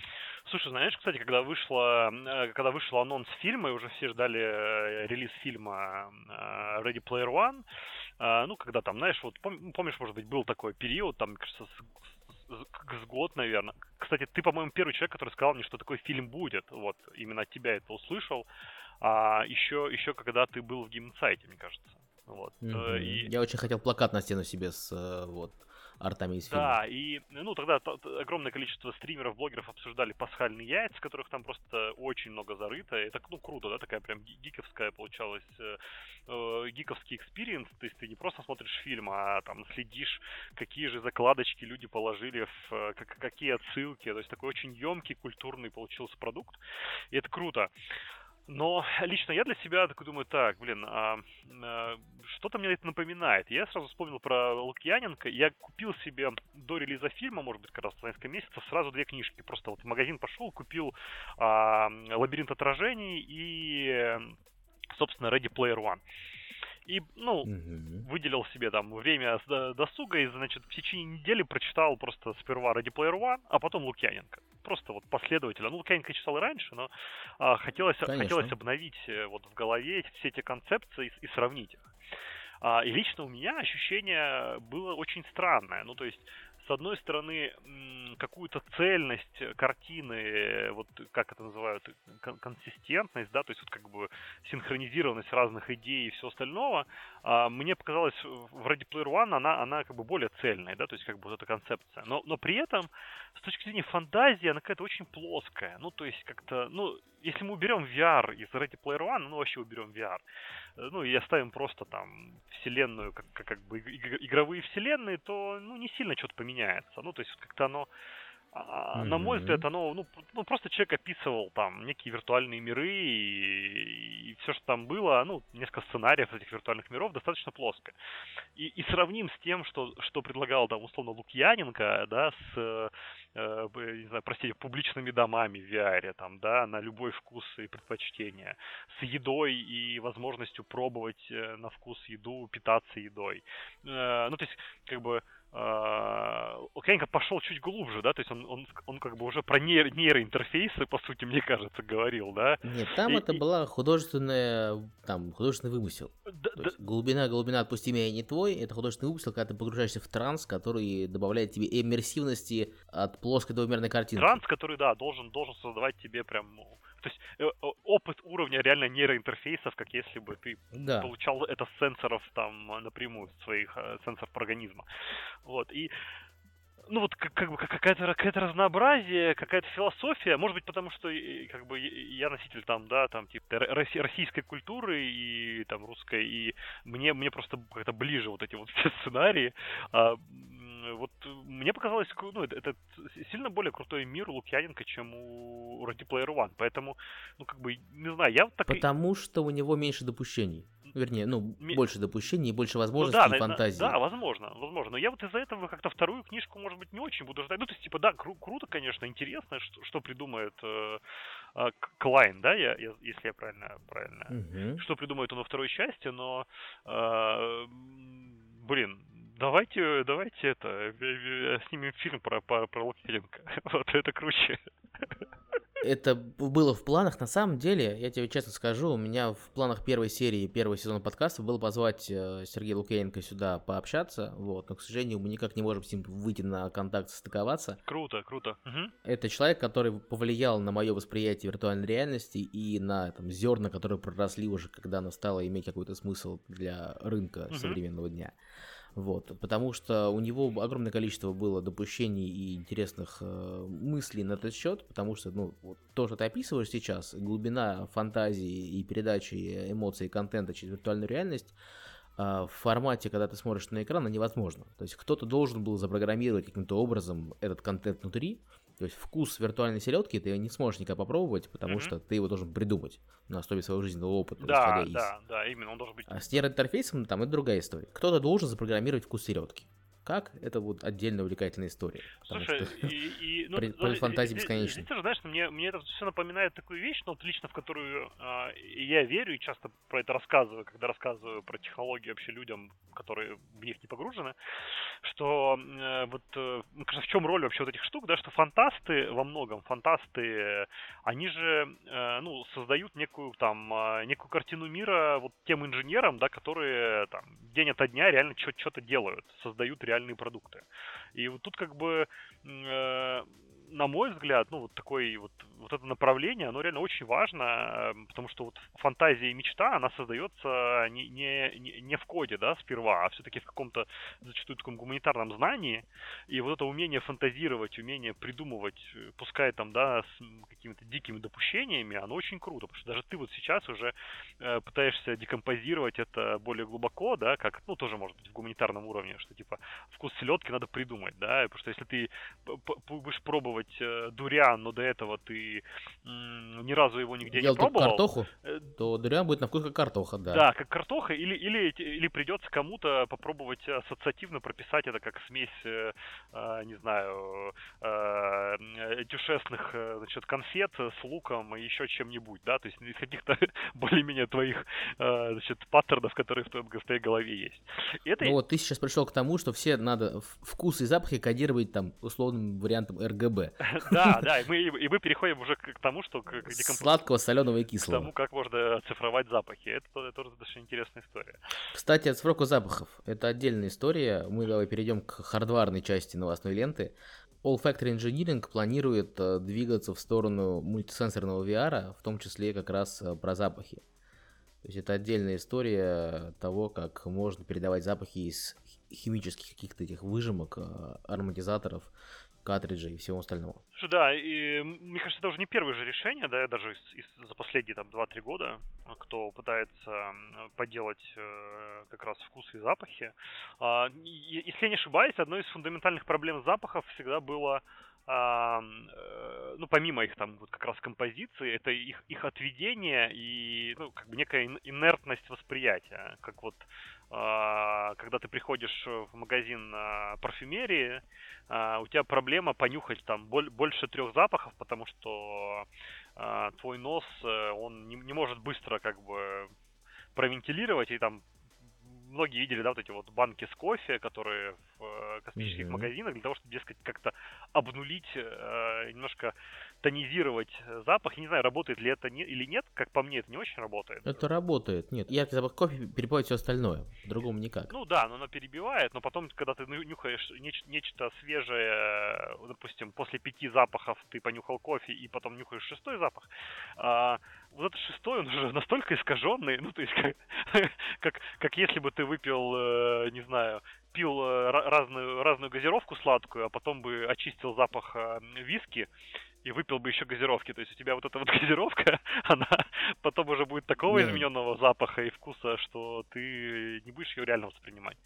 Слушай, знаешь, кстати, когда вышла, э, когда вышел анонс фильма, и уже все ждали релиз фильма Ready Player One, ну, когда там, знаешь, вот пом- помнишь, может быть, был такой период, там, кажется, с, с- с год, наверное. Кстати, ты, по-моему, первый человек, который сказал мне, что такой фильм будет. Вот, именно от тебя это услышал. А еще, еще когда ты был в геймсайте, мне кажется. Вот. Мгм. И, Я очень хотел плакат на стену себе с э, вот артами из фильма. Да, и ну тогда огромное количество стримеров, блогеров обсуждали пасхальные яйца, которых там просто очень много зарыто. Это ну круто, да, такая прям ги- гиковская получалась э, э, гиковский experience. То есть ты не просто смотришь фильм, а там следишь, какие же закладочки люди положили, в, э, как- какие отсылки. То есть такой очень емкий, культурный получился продукт. И это круто. Но лично я для себя такой думаю, так, блин, а, а, что-то мне это напоминает. Я сразу вспомнил про Лукьяненко. Я купил себе до релиза фильма, может быть, как раз в несколько месяцев, сразу две книжки. Просто вот в магазин пошел, купил а, «Лабиринт отражений» и, собственно, «Ready Player One». И, ну, Мгм. выделил себе там время досуга и, значит, в течение недели прочитал просто сперва Ready Player One, а потом Лукьяненко. Просто вот последовательно. Ну, Лукьяненко читал и раньше, но а, хотелось, Конечно. хотелось обновить э, вот в голове все эти концепции и, и сравнить их. А, и лично у меня ощущение было очень странное. Ну, то есть, с одной стороны, какую-то цельность картины, вот как это называют, кон- консистентность, да, то есть вот как бы синхронизированность разных идей и все остального, а, мне показалось в Ready Player One она, она как бы более цельная, да, то есть как бы вот эта концепция. Но, но при этом, с точки зрения фантазии, она какая-то очень плоская. Ну, то есть как-то, ну, если мы уберем VR из Ready Player One, ну вообще уберем VR, э, ну и оставим просто там вселенную, как, как, как бы игровые вселенные, то ну не сильно что-то поменяется. Ну то есть как-то оно Mm-hmm. На мой взгляд, оно, ну, ну, просто человек описывал там некие виртуальные миры, и, и все, что там было, ну, несколько сценариев этих виртуальных миров достаточно плоско. И, и сравним с тем, что, что предлагал там, условно, Лукьяненко, да, с, э, не знаю, простите, публичными домами в VR, там, да, на любой вкус и предпочтение, с едой и возможностью пробовать э, на вкус еду, питаться едой. Э, ну, то есть, как бы, Лукьяненко пошел чуть глубже, да, то есть он, он, он как бы уже про нейро, нейроинтерфейсы, по сути, мне кажется, говорил, да. Нет, там и, это и... была художественная, там, художественный вымысел. Да, то да. есть глубина, глубина, отпусти меня, не твой, это художественный вымысел, когда ты погружаешься в транс, который добавляет тебе иммерсивности от плоской двумерной картинки. Транс, который, да, должен, должен создавать тебе прям то есть э, опыт уровня реально нейроинтерфейсов, как если бы ты да. получал это с сенсоров там напрямую, своих э, сенсоров организма. Вот, и ну вот как, как бы какая-то какая-то разнообразие, какая-то философия, может быть, потому что как бы я носитель там, да, там типа российской культуры и там русской, и мне мне просто как-то ближе вот эти вот все сценарии. А, вот мне показалось, ну, это, это сильно более крутой мир у Лукьяненко, чем у Ready Player One. Поэтому, ну, как бы, не знаю, я так Потому что у него меньше допущений. Вернее, ну, Ми... больше допущений и больше возможностей ну, да, и фантазии. Да, возможно, возможно. Но я вот из-за этого как-то вторую книжку, может быть, не очень буду ждать. Ну, то есть, типа, да, кру- круто, конечно, интересно, что, что придумает э, э, Клайн, да, я, я, если я правильно, правильно, угу. что придумает он во второй части, но, э, блин, давайте, давайте это, снимем фильм про, про, про Лукьяненко. Вот это круче. Это было в планах, на самом деле, я тебе честно скажу, у меня в планах первой серии, первого сезона подкаста было позвать э, Сергея Лукьяненко сюда пообщаться, вот, но, к сожалению, мы никак не можем с ним выйти на контакт, состыковаться. Круто, круто. Угу. Это человек, который повлиял на мое восприятие виртуальной реальности и на там, зерна, которые проросли уже, когда она стала иметь какой-то смысл для рынка угу. современного дня. Вот, потому что у него огромное количество было допущений и интересных э, мыслей на этот счет, потому что, ну, вот то, что ты описываешь сейчас, глубина фантазии и передачи эмоций и контента через виртуальную реальность, э, в формате, когда ты смотришь на экран, невозможно. То есть кто-то должен был запрограммировать каким-то образом этот контент внутри, то есть вкус виртуальной селедки ты не сможешь никогда попробовать, потому mm-hmm. что ты его должен придумать на основе своего жизненного опыта. Да, да, из. да, именно, он должен быть. А с нейроинтерфейсом там это другая история. Кто-то должен запрограммировать вкус селедки. Как? Это вот отдельная увлекательная история. Слушай, что и, и, ну, фантазии бесконечны. Ты же знаешь, мне, мне это все напоминает такую вещь, но вот лично в которую э, я верю и часто про это рассказываю, когда рассказываю про технологии вообще людям, которые в них не погружены, что э, вот, э, в чем роль вообще вот этих штук, да, что фантасты во многом, фантасты, они же, э, ну, создают некую там, э, некую картину мира вот тем инженерам, да, которые там день ото дня реально что-то делают, создают реально реальные продукты. И вот тут как бы э, на мой взгляд, ну, вот такой вот, вот это направление, оно реально очень важно, эм, потому что вот фантазия и мечта, она создается не, не, не в коде, да, сперва, а все-таки в каком-то, зачастую, таком гуманитарном знании, и вот это умение фантазировать, умение придумывать, э, пускай там, да, с какими-то дикими допущениями, оно очень круто, потому что даже ты вот сейчас уже э, пытаешься декомпозировать это более глубоко, да, как, ну, тоже может быть в гуманитарном уровне, что, типа, вкус селедки надо придумать, да, потому что если ты будешь пробовать пробовать э, дуриан, но до этого ты м, ни разу его нигде Ел не пробовал. картоху, э, то дуриан будет на вкус как картоха, да. Да, как картоха, или, или, или придется кому-то попробовать ассоциативно прописать это как смесь, э, э, не знаю, э, дюшесных э, значит, конфет с луком и еще чем-нибудь, да, то есть из каких-то более-менее твоих э, значит, паттернов, которые в, в твоей голове есть. это... Ну вот ты сейчас пришел к тому, что все надо вкус и запахи кодировать там условным вариантом РГБ. Да, да, и мы, и мы переходим уже к тому, что... К, к Сладкого, соленого и кислого. К тому, как можно оцифровать запахи. Это, тоже достаточно интересная история. Кстати, оцифровка запахов. Это отдельная история. Мы давай перейдем к хардварной части новостной ленты. All Factory Engineering планирует э, двигаться в сторону мультисенсорного VR, в том числе как раз э, про запахи. То есть это отдельная история того, как можно передавать запахи из химических каких-то этих выжимок, а, ароматизаторов, картриджей и всего остального. Да, и мне кажется, это уже не первое же решение, да, даже из, из, за последние там 2-3 года, кто пытается поделать э, как раз вкусы и запахи. Э, если я не ошибаюсь, одной из фундаментальных проблем запахов всегда было а, э, ну, помимо их там вот как раз композиции, это их, их отведение и, ну, как бы некая инертность восприятия. Как вот, а, когда ты приходишь в магазин а, парфюмерии, а, у тебя проблема понюхать там боль, больше трех запахов, потому что твой нос, э, он не может быстро как бы провентилировать и там многие видели, да, вот эти вот банки с кофе, которые в э, космических mm-hmm. магазинах, для того, чтобы, дескать, как-то обнулить, э, немножко тонизировать запах. Я не знаю, работает ли это не, или нет, как по мне, это не очень работает. Это работает, нет. Яркий запах кофе перебивает все остальное, другому никак. Ну да, но оно перебивает, но потом, когда ты нюхаешь неч- нечто свежее, допустим, после пяти запахов ты понюхал кофе и потом нюхаешь шестой запах, э, вот этот шестой, он уже настолько искаженный, ну то есть как, как, как если бы ты выпил, э, не знаю, пил э, разную, разную газировку сладкую, а потом бы очистил запах э, виски и выпил бы еще газировки. То есть у тебя вот эта вот газировка, она потом уже будет такого yeah. измененного запаха и вкуса, что ты не будешь ее реально воспринимать.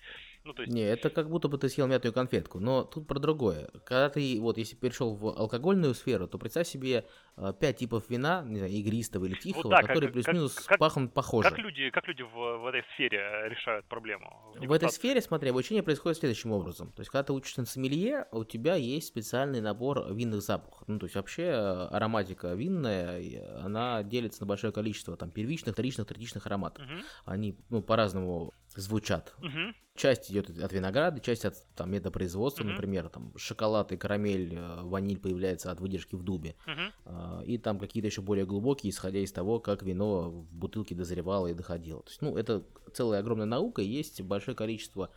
Ну, то есть... Не, это как будто бы ты съел мятую конфетку, но тут про другое. Когда ты, вот, если перешел в алкогольную сферу, то представь себе э, пять типов вина, не знаю, игристого или тихого, ну, да, которые плюс-минус как, пахнут похоже. Как люди, как люди в, в этой сфере решают проблему? В, в этой сфере, смотри, обучение происходит следующим образом. То есть, когда ты учишься на сомелье, у тебя есть специальный набор винных запахов. Ну, то есть, вообще э, ароматика винная, она делится на большое количество там первичных, вторичных, третичных ароматов. Угу. Они, ну, по-разному звучат. Угу. Часть идет от винограда, часть от там, метапроизводства, mm-hmm. например, там шоколад и карамель, э, ваниль появляется от выдержки в дубе. Mm-hmm. И там какие-то еще более глубокие, исходя из того, как вино в бутылке дозревало и доходило. То есть, ну, это целая огромная наука, и есть большое количество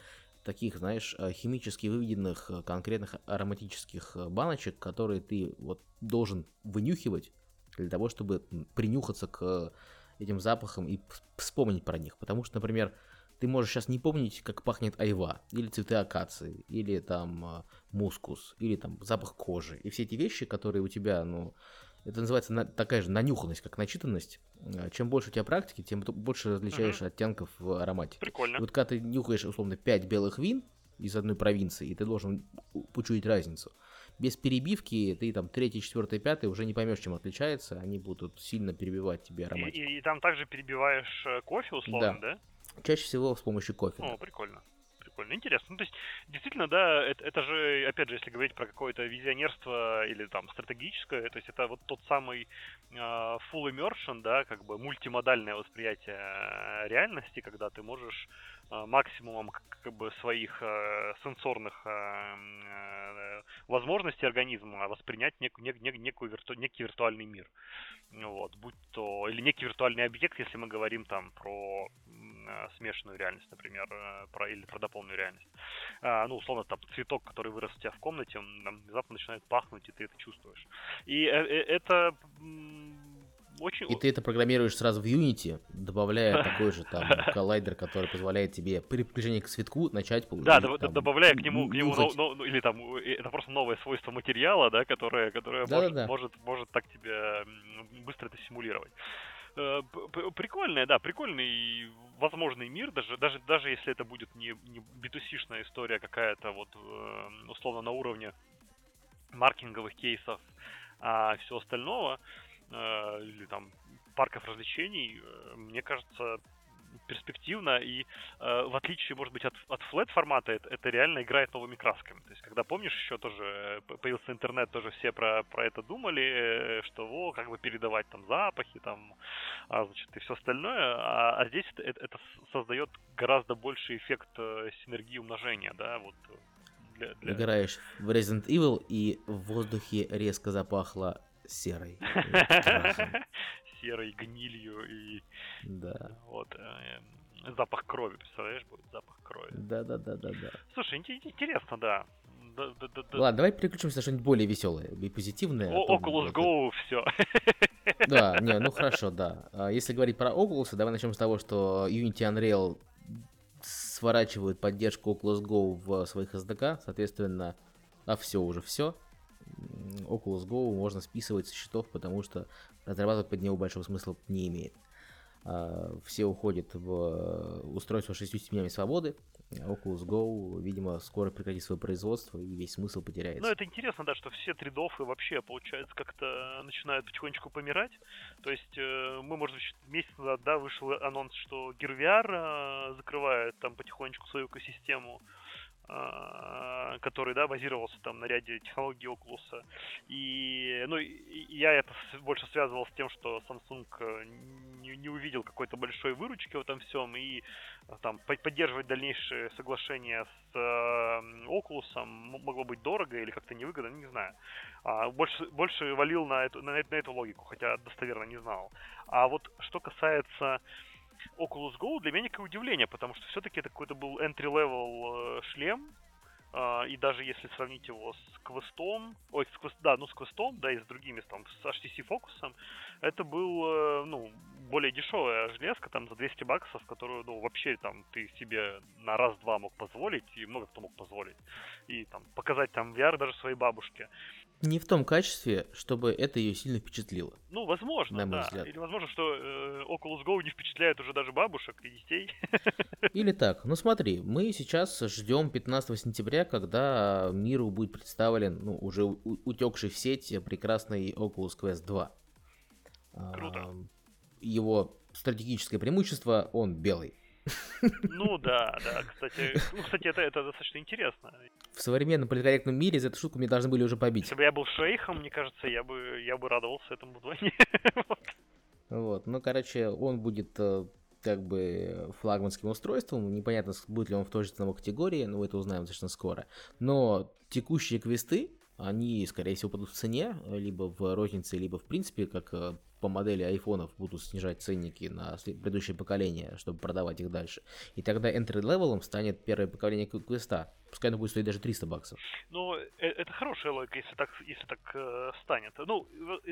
таких, знаешь, э, химически выведенных э, конкретных ароматических баночек, которые ты вот должен вынюхивать для того, чтобы принюхаться к этим запахам и вспомнить про них. Потому что, например, ты можешь сейчас не помнить, как пахнет айва, или цветы акации, или там а, мускус, или там запах кожи. И все эти вещи, которые у тебя, ну, это называется на, такая же нанюханность, как начитанность. А, чем больше у тебя практики, тем больше различаешь угу. оттенков в аромате. Прикольно. И вот когда ты нюхаешь, условно, 5 белых вин из одной провинции, и ты должен почуять разницу. Без перебивки ты там третий, четвертый, пятый уже не поймешь, чем отличается. Они будут сильно перебивать тебе аромат. И, и, и там также перебиваешь э, кофе, условно, да? да? Чаще всего с помощью кофе. О, прикольно. Прикольно, интересно. Ну, то есть, действительно, да, это, это же, опять же, если говорить про какое-то визионерство или там стратегическое, то есть это вот тот самый э, full immersion, да, как бы мультимодальное восприятие э, реальности, когда ты можешь э, максимумом как бы своих э, сенсорных э, э, возможностей организма воспринять нек, нек, нек, некую вирту, некий виртуальный мир. Вот, будь то, или некий виртуальный объект, если мы говорим там про смешанную реальность, например, э, про, или про дополненную реальность. А, ну, условно, там, цветок, который вырос у тебя в комнате, он там, внезапно начинает пахнуть, и ты это чувствуешь. И э, это очень... И ты это программируешь сразу в Unity, добавляя такой же там коллайдер, который позволяет тебе при приближении к цветку начать Да, там, добавляя к нему, к нему но, но, или там это просто новое свойство материала, да, которое, которое да, может, да, да. может, может так тебе быстро это симулировать. Э, прикольная, да, прикольный возможный мир, даже, даже, даже если это будет не, не b история какая-то вот э, условно на уровне маркетинговых кейсов, а все остального, э, или там парков развлечений, мне кажется, перспективно, и э, в отличие, может быть, от, от флет формата, это, это реально играет новыми красками. То есть, когда помнишь, еще тоже э, появился интернет, тоже все про, про это думали, э, что о, как бы передавать там запахи, там, а, значит, и все остальное. А, а здесь это, это создает гораздо больший эффект э, синергии умножения, да, вот для, для... Играешь в Resident Evil, и в воздухе резко запахло серой. серой гнилью и да. вот э, запах крови, представляешь, будет запах крови. Да, да, да, да, да. Слушай, интересно, да. Да, да, да, да. Ладно, давай переключимся на что-нибудь более веселое и позитивное. О, а Oculus Go, все. Да, не, ну хорошо, да. А если говорить про Oculus, давай начнем с того, что Unity Unreal сворачивают поддержку Oculus Go в своих SDK, соответственно, а все уже все. Oculus Go можно списывать со счетов, потому что разрабатывать под него большого смысла не имеет. А, все уходят в устройство с 6 степенями свободы, Oculus Go, видимо, скоро прекратит свое производство и весь смысл потеряется. Ну, это интересно, да, что все тридофы вообще, получается, как-то начинают потихонечку помирать. То есть э, мы, может быть, месяц назад, да, вышел анонс, что Gear э, закрывает там потихонечку свою экосистему. А, который, да, базировался там на ряде технологий Oculus. И, ну, я это больше связывал с тем, что Samsung э, не, не увидел какой-то большой выручки в этом всем, и э, там поддерживать дальнейшие соглашения с э, Oculus могло быть дорого или как-то невыгодно, не знаю. А, больше, больше валил на эту, на, на эту логику, хотя достоверно не знал. А вот что касается Oculus Go для меня некое удивление, потому что все-таки это какой-то был entry-level э, шлем, Uh, и даже если сравнить его с квестом, ой, с квест, да, ну с квестом, да, и с другими, там, с HTC фокусом, это был, uh, ну, более дешевая железка, там, за 200 баксов, которую, ну, вообще, там, ты себе на раз-два мог позволить, и много кто мог позволить, и, там, показать, там, VR даже своей бабушке. Не в том качестве, чтобы это ее сильно впечатлило. Ну, возможно, на мой да. Взгляд. Или возможно, что э, Oculus Go не впечатляет уже даже бабушек и детей. Или так. Ну смотри, мы сейчас ждем 15 сентября, когда миру будет представлен, ну, уже утекший в сеть прекрасный Oculus Quest 2. Круто. Его стратегическое преимущество, он белый. Ну да, да, кстати, ну, кстати, это, это достаточно интересно. В современном политкорректном мире за эту шутку мне должны были уже побить. Если бы я был шейхом, мне кажется, я бы, я бы радовался этому вдвойне. Вот, ну, короче, он будет э, как бы флагманским устройством. Непонятно, будет ли он в той же ценовой категории, но мы это узнаем достаточно скоро. Но текущие квесты, они, скорее всего, будут в цене, либо в рознице, либо, в принципе, как э, по модели айфонов будут снижать ценники на предыдущее поколение, чтобы продавать их дальше. И тогда entry level станет первое поколение квеста. Пускай оно будет стоить даже 300 баксов. Ну, э, это хорошая логика, если так, если так э, станет. Ну,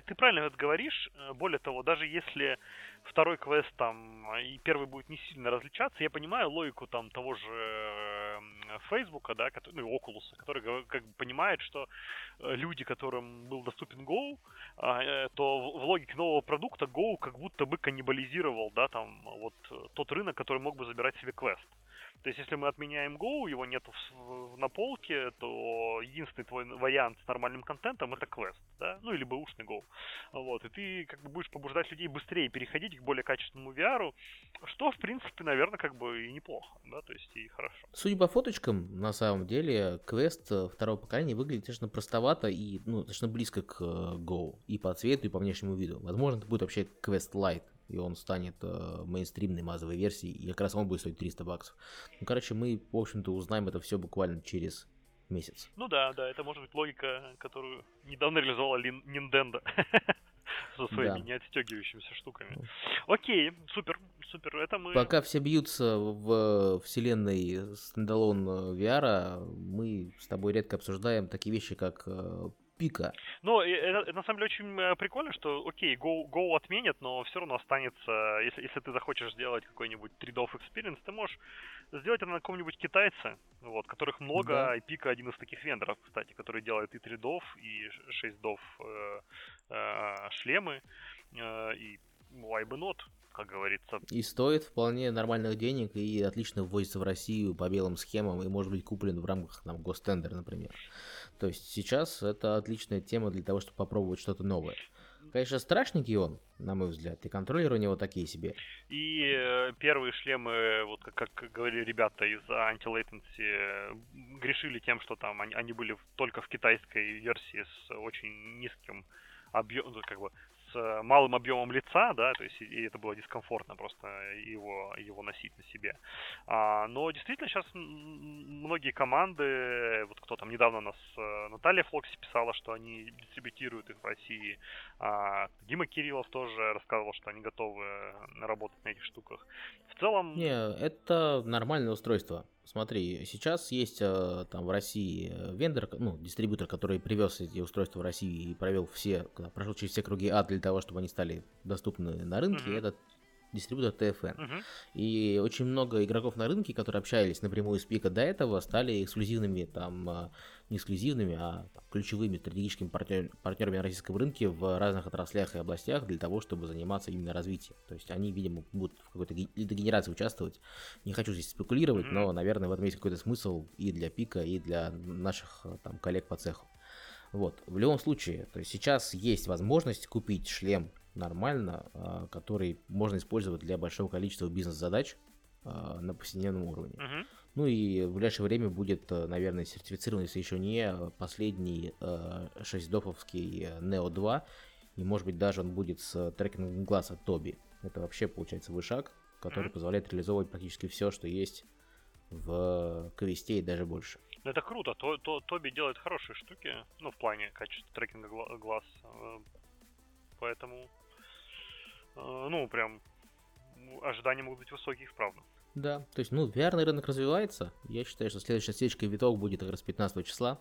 ты правильно это говоришь. Э, более того, даже если второй квест там и первый будет не сильно различаться, я понимаю логику там того же Фейсбука, да, который, ну, Oculus, который как бы понимает, что э, люди, которым был доступен Go, а, то в логике нового продукта Go как будто бы каннибализировал, да, там, вот тот рынок, который мог бы забирать себе квест. То есть, если мы отменяем Go, его нет на полке, то единственный твой вариант с нормальным контентом это квест, да, ну или бэушный Go. Вот, и ты как бы будешь побуждать людей быстрее переходить к более качественному VR, что, в принципе, наверное, как бы и неплохо, да, то есть и хорошо. Судя по фоточкам, на самом деле, квест э, второго поколения выглядит достаточно простовато и, ну, достаточно близко к э, Go, и по цвету, и по внешнему виду. Возможно, это будет вообще квест Lite, и он станет э, мейнстримной мазовой версией, и как раз он будет стоить 300 баксов. Ну, короче, мы, в общем-то, узнаем это все буквально через месяц. Ну да, да, это может быть логика, которую недавно реализовала Nintendo со своими да. неотстегивающимися штуками. Окей, супер, супер, это мы... Пока все бьются в вселенной стендалон VR, мы с тобой редко обсуждаем такие вещи, как э, пика. Ну, это, на самом деле очень э, прикольно, что, окей, Go, Go отменят, но все равно останется, если, если ты захочешь сделать какой-нибудь 3DOF experience, ты можешь сделать это на каком-нибудь китайце, вот, которых много, да. и пика один из таких вендоров, кстати, который делает и 3DOF, и 6DOF э, э, шлемы, э, и why бы not, как говорится. И стоит вполне нормальных денег и отлично ввозится в Россию по белым схемам и может быть куплен в рамках там гостендера, например. То есть сейчас это отличная тема для того, чтобы попробовать что-то новое. Конечно, страшненький он, на мой взгляд, и контроллеры у него такие себе. И э, первые шлемы, вот как, как говорили ребята из anti-latency, грешили тем, что там они, они были только в китайской версии с очень низким объемом, ну, как бы с малым объемом лица, да, то есть и это было дискомфортно просто его, его носить на себе. А, но действительно сейчас многие команды, вот кто там недавно нас, э, Наталья Флокси писала, что они дистрибутируют их в России, а, Дима Кириллов тоже рассказывал, что они готовы работать на этих штуках. В целом... Не, это нормальное устройство. Смотри, сейчас есть э, там в России э, вендор, ну, дистрибьютор, который привез эти устройства в Россию и провел все, прошел через все круги ад для того, чтобы они стали доступны на рынке. Mm-hmm. Это дистрибьютор TFN. Uh-huh. И очень много игроков на рынке, которые общались напрямую с Пика до этого, стали эксклюзивными, там, а, не эксклюзивными, а там, ключевыми стратегическими партнер, партнерами на российском рынке в разных отраслях и областях для того, чтобы заниматься именно развитием. То есть они, видимо, будут в какой-то дегенерации участвовать. Не хочу здесь спекулировать, uh-huh. но, наверное, в этом есть какой-то смысл и для Пика, и для наших там коллег по цеху. Вот, в любом случае, то есть сейчас есть возможность купить шлем нормально, а, который можно использовать для большого количества бизнес-задач а, на повседневном уровне. Uh-huh. Ну и в ближайшее время будет, э, наверное, сертифицирован, если еще не последний 6-доповский э, Neo 2, и может быть даже он будет с трекингом глаз от Тоби. Это вообще получается вышаг, который uh-huh. позволяет реализовывать практически все, что есть в квесте и даже больше. Ну это круто, то, то, Тоби делает хорошие штуки, ну в плане качества трекинга глаз, э, поэтому Э, ну, прям ожидания могут быть высокие, вправду. Да, то есть, ну, vr рынок развивается. Я считаю, что следующая стечка виток будет как раз 15 числа,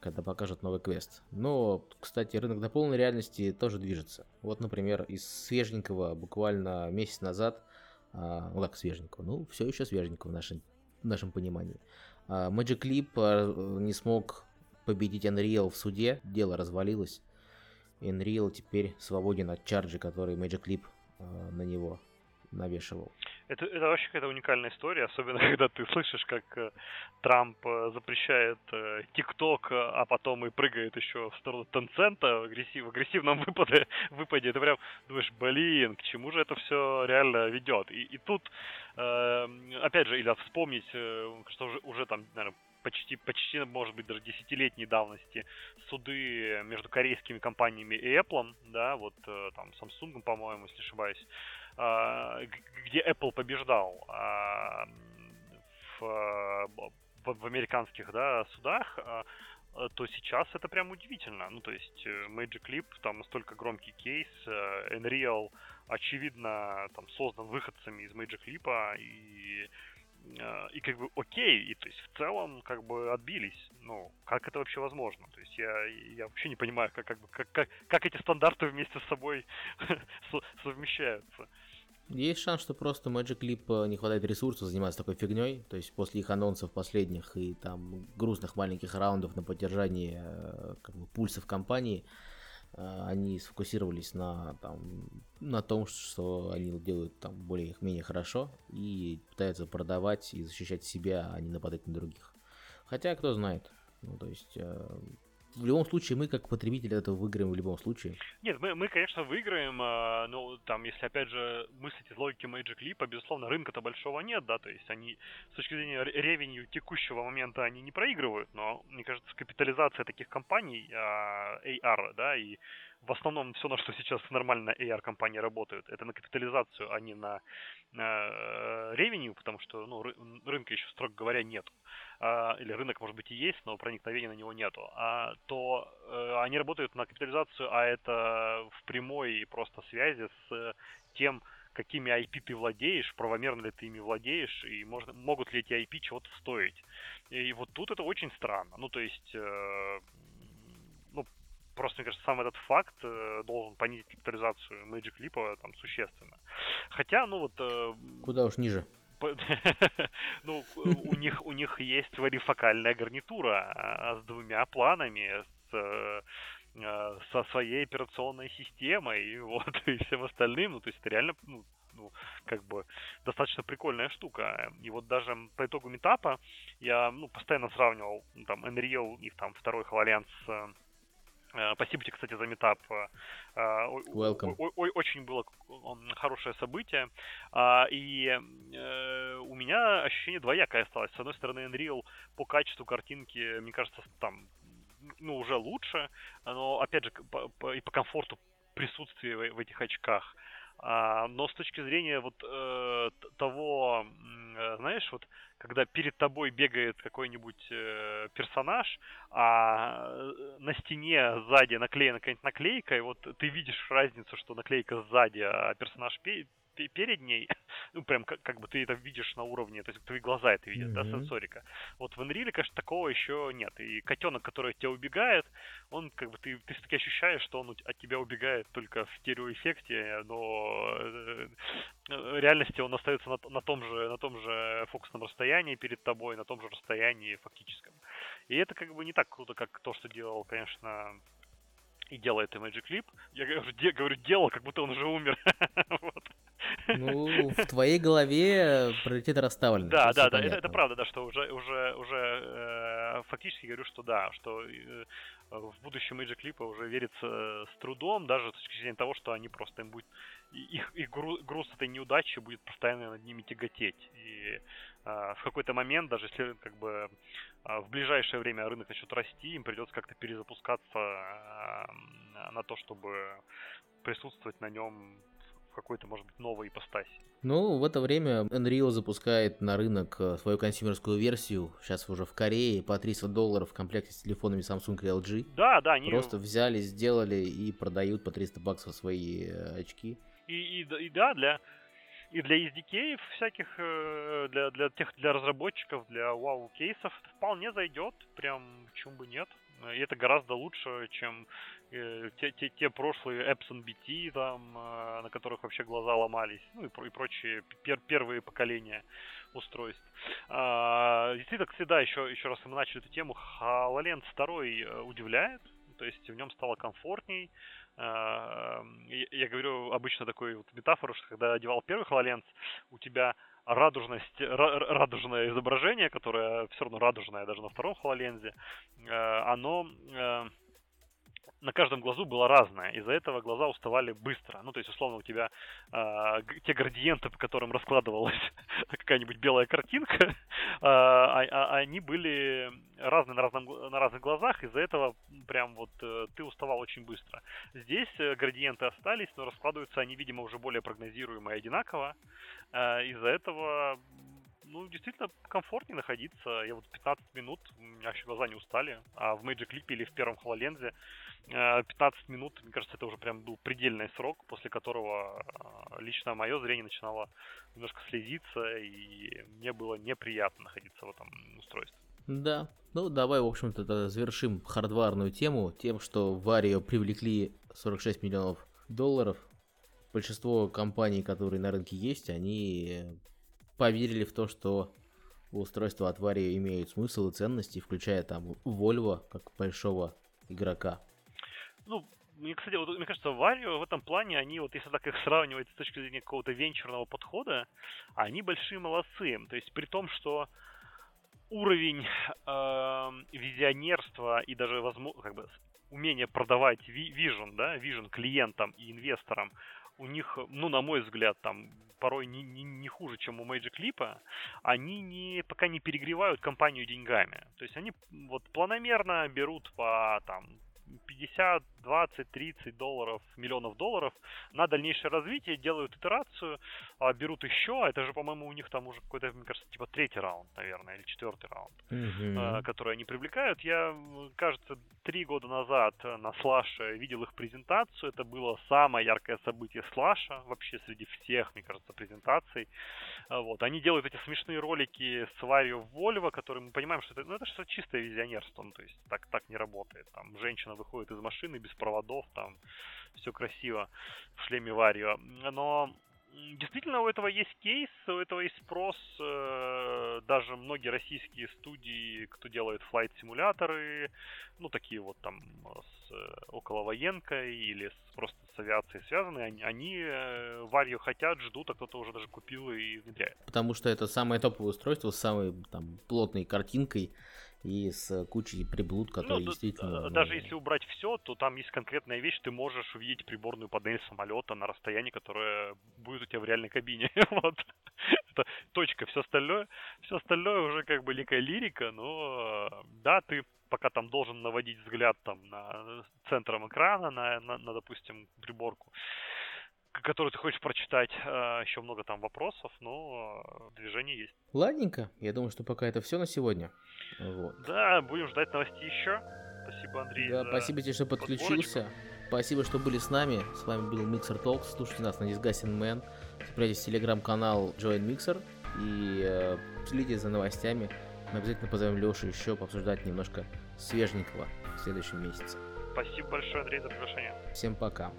когда покажут новый квест. Но, кстати, рынок дополненной реальности тоже движется. Вот, например, из свеженького буквально месяц назад, а, ну как свеженького, ну, все еще свеженького в нашем, в нашем понимании. А, Magic Leap а, не смог победить Unreal в суде, дело развалилось. Unreal теперь свободен от чарджи, который Magic Leap э, на него навешивал. Это, это вообще какая-то уникальная история, особенно когда ты слышишь, как э, Трамп э, запрещает э, ТикТок, э, а потом и прыгает еще в сторону Тенцента в, агрессив, в агрессивном выпаде, выпаде. Ты прям думаешь, блин, к чему же это все реально ведет? И, и тут, э, опять же, или вспомнить, э, что уже, уже там, наверное, почти, почти, может быть, даже десятилетней давности суды между корейскими компаниями и Apple, да, вот э, там Samsung, по-моему, если ошибаюсь, а, где Apple побеждал а, в, в, американских, да, судах, а, то сейчас это прям удивительно. Ну, то есть э, Magic Leap, там настолько громкий кейс, э, Unreal, очевидно, там создан выходцами из Magic Leap, и и как бы окей, и то есть в целом как бы отбились. Ну, как это вообще возможно? То есть я, я вообще не понимаю, как, как, как, как, эти стандарты вместе с собой совмещаются. Есть шанс, что просто Magic Leap э, не хватает ресурсов заниматься такой фигней. То есть после их анонсов последних и там грустных маленьких раундов на поддержание э, как бы, пульсов компании, они сфокусировались на, там, на том, что они делают там более-менее хорошо и пытаются продавать и защищать себя, а не нападать на других. Хотя, кто знает. Ну, то есть, э, в любом случае мы как потребители этого выиграем в любом случае. Нет, мы, мы конечно, выиграем, э, но там, если опять же мыслить из логики Magic Leap, безусловно, рынка-то большого нет, да, то есть они с точки зрения ревенью текущего момента они не проигрывают, но, мне кажется, капитализация таких компаний, э, AR, да, и в основном все, на что сейчас нормально AR-компании работают, это на капитализацию, а не на э, ревеню, потому что ну, ры, рынка еще, строго говоря, нет. А, или рынок, может быть, и есть, но проникновения на него нету. А, то э, они работают на капитализацию, а это в прямой просто связи с тем, какими IP ты владеешь, правомерно ли ты ими владеешь, и можно, могут ли эти IP чего-то стоить. И вот тут это очень странно. Ну, то есть, э, ну, просто, мне кажется, сам этот факт э, должен понизить капитализацию Magic Leap там существенно. Хотя, ну вот... Э, Куда уж ниже. ну, у них, у них есть варифокальная гарнитура а, с двумя планами, с э, со своей операционной системой и вот и всем остальным, ну то есть это реально ну, ну, как бы достаточно прикольная штука. И вот даже по итогу метапа я ну, постоянно сравнивал ну, там Unreal и там второй HoloLens с Э, спасибо тебе, кстати, за метап. Э, Welcome. Очень было хорошее событие. А, и э, у меня ощущение двоякое осталось. С одной стороны, Unreal по качеству картинки, мне кажется, там ну, уже лучше, но, опять же, и по комфорту присутствия в этих очках. А, но с точки зрения вот э, того, э, знаешь, вот когда перед тобой бегает какой-нибудь э, персонаж, а э, на стене сзади наклеена какая-нибудь наклейка, и вот ты видишь разницу, что наклейка сзади, а персонаж перед ней, ну, прям как, как бы ты это видишь на уровне, то есть твои глаза это видят, mm-hmm. да, сенсорика. Вот в Unreal, конечно, такого еще нет. И котенок, который от тебя убегает, он как бы ты, ты все-таки ощущаешь, что он от тебя убегает только в стереоэффекте, но э, в реальности он остается на, на том же на том же фокусном расстоянии перед тобой, на том же расстоянии фактическом. И это как бы не так круто, как то, что делал, конечно, и делает Magic Clip. Я говорю, де, говорю, делал, как будто он уже умер. вот. Ну, в твоей голове приоритеты расставлены. Да, да, да, это, это правда, да, что уже, уже, уже э, фактически говорю, что да, что э, в будущем Magic Clip уже верится с трудом, даже с точки зрения того, что они просто им будет их, их груз, этой неудачи будет постоянно над ними тяготеть. И а, в какой-то момент, даже если как бы а, в ближайшее время рынок начнет расти, им придется как-то перезапускаться а, на то, чтобы присутствовать на нем какой-то, может быть, новой ипостаси. Ну, в это время Unreal запускает на рынок э, свою консюмерскую версию, сейчас уже в Корее, по 300 долларов в комплекте с телефонами Samsung и LG. Да, да, они... Просто взяли, сделали и продают по 300 баксов свои э, очки. И, и, и да, для и для SDK всяких, э, для, для тех, для разработчиков, для вау кейсов вполне зайдет, прям почему бы нет. И это гораздо лучше, чем те, те, те прошлые Epson BT, там, э, на которых вообще глаза ломались, ну и, и прочие пер, первые поколения устройств. А, действительно, кстати, да, еще, еще раз мы начали эту тему, HoloLens 2 э, удивляет, то есть в нем стало комфортней, а, я говорю обычно такой вот метафору, что когда одевал первый HoloLens, у тебя радужность, радужное изображение, которое все равно радужное даже на втором а, оно на каждом глазу было разное. Из-за этого глаза уставали быстро. Ну, то есть, условно, у тебя э, те градиенты, по которым раскладывалась какая-нибудь белая картинка, э, а, они были разные на, разном, на разных глазах. Из-за этого прям вот э, ты уставал очень быстро. Здесь э, градиенты остались, но раскладываются они, видимо, уже более прогнозируемо и одинаково. Э, из-за этого ну, действительно комфортнее находиться. Я вот 15 минут, у меня еще глаза не устали, а в Magic Leap или в первом HoloLens 15 э, минут, мне кажется, это уже прям был предельный срок, после которого э, лично мое зрение начинало немножко слезиться, и мне было неприятно находиться в этом устройстве. Да, ну давай, в общем-то, завершим хардварную тему тем, что в Vario привлекли 46 миллионов долларов. Большинство компаний, которые на рынке есть, они поверили в то, что устройства от Vario имеют смысл и ценности, включая там Volvo как большого игрока. Ну, мне, кстати, вот, мне кажется, Варио в этом плане, они вот, если так их сравнивать с точки зрения какого-то венчурного подхода, они большие молодцы. То есть при том, что уровень э, визионерства и даже возможно, как бы умение продавать вижен, да, вижен клиентам и инвесторам у них, ну, на мой взгляд, там порой не, не, не хуже, чем у Magic Leap, они не, пока не перегревают компанию деньгами. То есть они вот планомерно берут по там 50, 20, 30 долларов, миллионов долларов на дальнейшее развитие, делают итерацию, а берут еще, это же, по-моему, у них там уже какой-то, мне кажется, типа третий раунд, наверное, или четвертый раунд, mm-hmm. который они привлекают. Я, кажется, три года назад на Слаше видел их презентацию, это было самое яркое событие Слаша вообще среди всех, мне кажется, презентаций. А, вот. Они делают эти смешные ролики с Варио Вольво, которые мы понимаем, что это, ну, это что чистое визионерство, ну, то есть так, так не работает. Там женщина выходит из машины без проводов, там все красиво в шлеме Варио. Но действительно у этого есть кейс, у этого есть спрос. Э, даже многие российские студии, кто делает флайт-симуляторы, ну такие вот там с э, околовоенкой или с, просто с авиацией связанные, они, они э, Варью хотят, ждут, а кто-то уже даже купил и внедряет. Потому что это самое топовое устройство с самой там плотной картинкой и с кучей приблуд, которые ну, действительно... Ну... Даже если убрать все, то там есть конкретная вещь, ты можешь увидеть приборную панель самолета на расстоянии, которое будет у тебя в реальной кабине. вот. Это точка. Все остальное, все остальное уже как бы некая лирика, но да, ты пока там должен наводить взгляд там на центром экрана, на, на, на допустим, приборку который ты хочешь прочитать. А, Еще много там вопросов, но движение есть. Ладненько. Я думаю, что пока это все на сегодня. Вот. Да, будем ждать новостей еще. Спасибо, Андрей. Да, спасибо тебе, что подключился. Спасибо, что были с нами. С вами был Mixer Talks. Слушайте нас на Disgusting Man. В телеграм-канал Join Mixer и э, следите за новостями. Мы обязательно позовем Лешу еще пообсуждать немножко свеженького в следующем месяце. Спасибо большое, Андрей, за приглашение. Всем пока.